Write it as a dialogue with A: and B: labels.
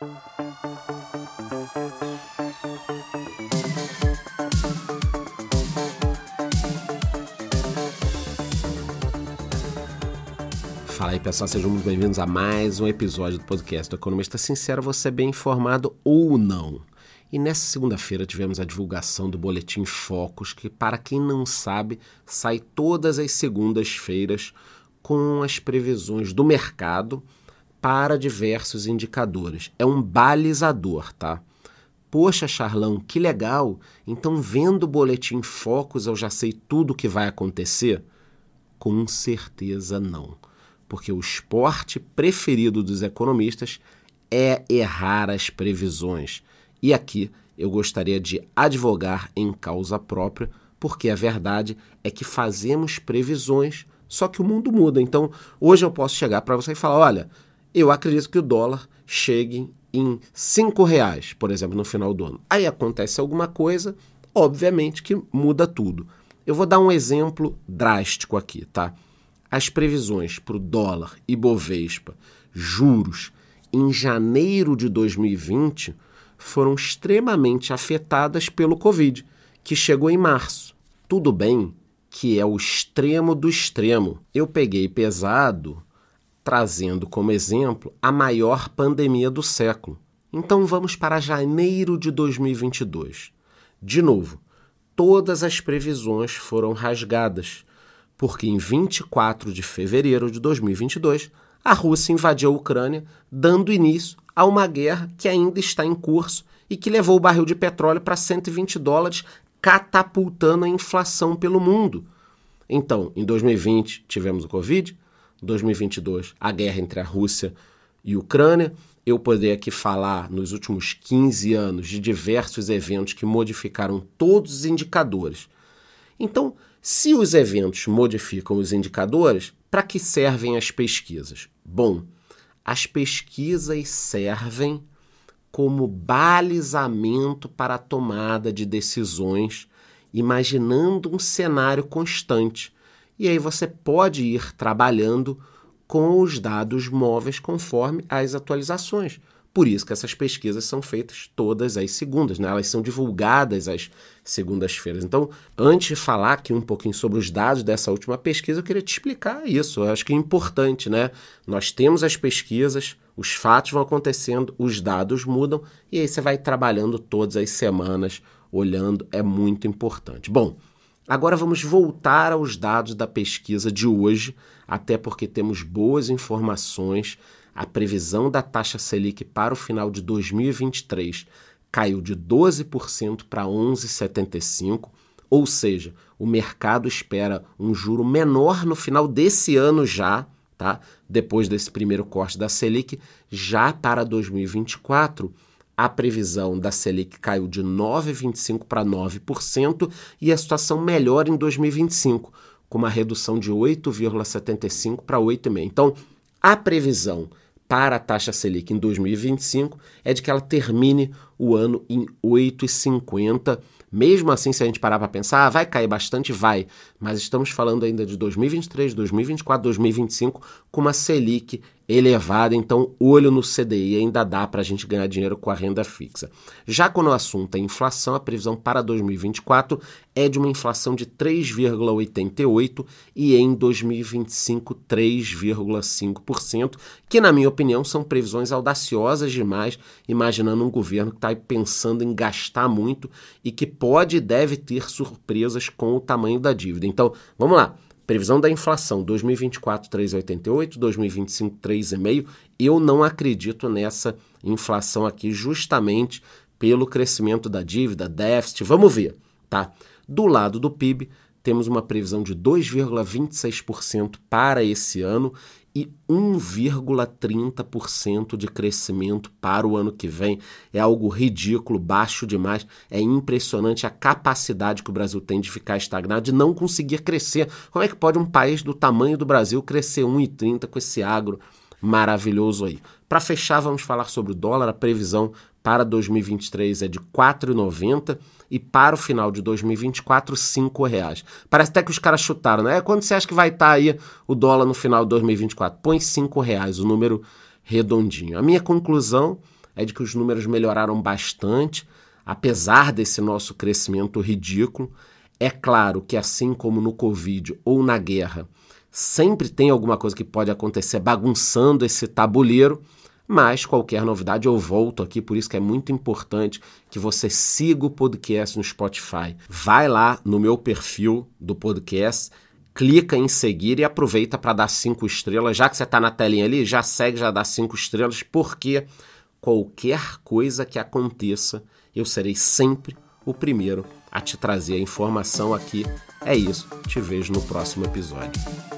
A: Fala aí pessoal, sejam muito bem-vindos a mais um episódio do podcast do Economista Sincero, você é bem informado ou não. E nessa segunda-feira tivemos a divulgação do Boletim Focus, que para quem não sabe, sai todas as segundas-feiras com as previsões do mercado para diversos indicadores. É um balizador, tá? Poxa, Charlão, que legal! Então, vendo o boletim Focus, eu já sei tudo o que vai acontecer? Com certeza não. Porque o esporte preferido dos economistas é errar as previsões. E aqui eu gostaria de advogar em causa própria, porque a verdade é que fazemos previsões só que o mundo muda. Então, hoje eu posso chegar para você e falar: olha, eu acredito que o dólar chegue em cinco reais, por exemplo, no final do ano. Aí acontece alguma coisa, obviamente que muda tudo. Eu vou dar um exemplo drástico aqui, tá? As previsões para o dólar e Bovespa, juros, em janeiro de 2020 foram extremamente afetadas pelo Covid, que chegou em março. Tudo bem que é o extremo do extremo. Eu peguei pesado, trazendo como exemplo a maior pandemia do século. Então vamos para janeiro de 2022. De novo, todas as previsões foram rasgadas, porque em 24 de fevereiro de 2022 a Rússia invadiu a Ucrânia, dando início a uma guerra que ainda está em curso e que levou o barril de petróleo para 120 dólares catapultando a inflação pelo mundo. Então, em 2020 tivemos o Covid, 2022 a guerra entre a Rússia e a Ucrânia. Eu poderia aqui falar nos últimos 15 anos de diversos eventos que modificaram todos os indicadores. Então, se os eventos modificam os indicadores, para que servem as pesquisas? Bom, as pesquisas servem como balizamento para a tomada de decisões, imaginando um cenário constante. E aí você pode ir trabalhando com os dados móveis conforme as atualizações. Por isso que essas pesquisas são feitas todas as segundas, né? elas são divulgadas às segundas-feiras. Então, antes de falar aqui um pouquinho sobre os dados dessa última pesquisa, eu queria te explicar isso. Eu acho que é importante, né? Nós temos as pesquisas, os fatos vão acontecendo, os dados mudam, e aí você vai trabalhando todas as semanas, olhando, é muito importante. Bom, agora vamos voltar aos dados da pesquisa de hoje, até porque temos boas informações. A previsão da taxa Selic para o final de 2023 caiu de 12% para 11,75%, ou seja, o mercado espera um juro menor no final desse ano já tá? Depois desse primeiro corte da Selic, já para 2024, a previsão da Selic caiu de 9,25 para 9% e a situação melhora em 2025, com uma redução de 8,75 para 8,5. Então, a previsão para a taxa Selic em 2025 é de que ela termine o ano em 8,50 mesmo assim, se a gente parar para pensar, ah, vai cair bastante, vai. Mas estamos falando ainda de 2023, 2024, 2025 com uma Selic elevada, então olho no CDI ainda dá para a gente ganhar dinheiro com a renda fixa. Já quando o assunto é inflação, a previsão para 2024 é de uma inflação de 3,88 e em 2025 3,5%, que na minha opinião são previsões audaciosas demais, imaginando um governo que está pensando em gastar muito e que pode e deve ter surpresas com o tamanho da dívida. Então, vamos lá. Previsão da inflação 2024 3,88, 2025 3,5. Eu não acredito nessa inflação aqui justamente pelo crescimento da dívida, déficit. Vamos ver, tá? Do lado do PIB, temos uma previsão de 2,26% para esse ano e 1,30% de crescimento para o ano que vem. É algo ridículo, baixo demais. É impressionante a capacidade que o Brasil tem de ficar estagnado, de não conseguir crescer. Como é que pode um país do tamanho do Brasil crescer 1,30 com esse agro maravilhoso aí? Para fechar, vamos falar sobre o dólar. A previsão para 2023 é de 4,90 e para o final de 2024, R$ reais. Parece até que os caras chutaram, né? Quando você acha que vai estar tá aí o dólar no final de 2024? Põe R$ reais, o número redondinho. A minha conclusão é de que os números melhoraram bastante, apesar desse nosso crescimento ridículo. É claro que, assim como no Covid ou na guerra, sempre tem alguma coisa que pode acontecer bagunçando esse tabuleiro, mas qualquer novidade eu volto aqui, por isso que é muito importante que você siga o podcast no Spotify. Vai lá no meu perfil do podcast, clica em seguir e aproveita para dar cinco estrelas. Já que você está na telinha ali, já segue, já dá cinco estrelas, porque qualquer coisa que aconteça, eu serei sempre o primeiro a te trazer a informação aqui. É isso, te vejo no próximo episódio.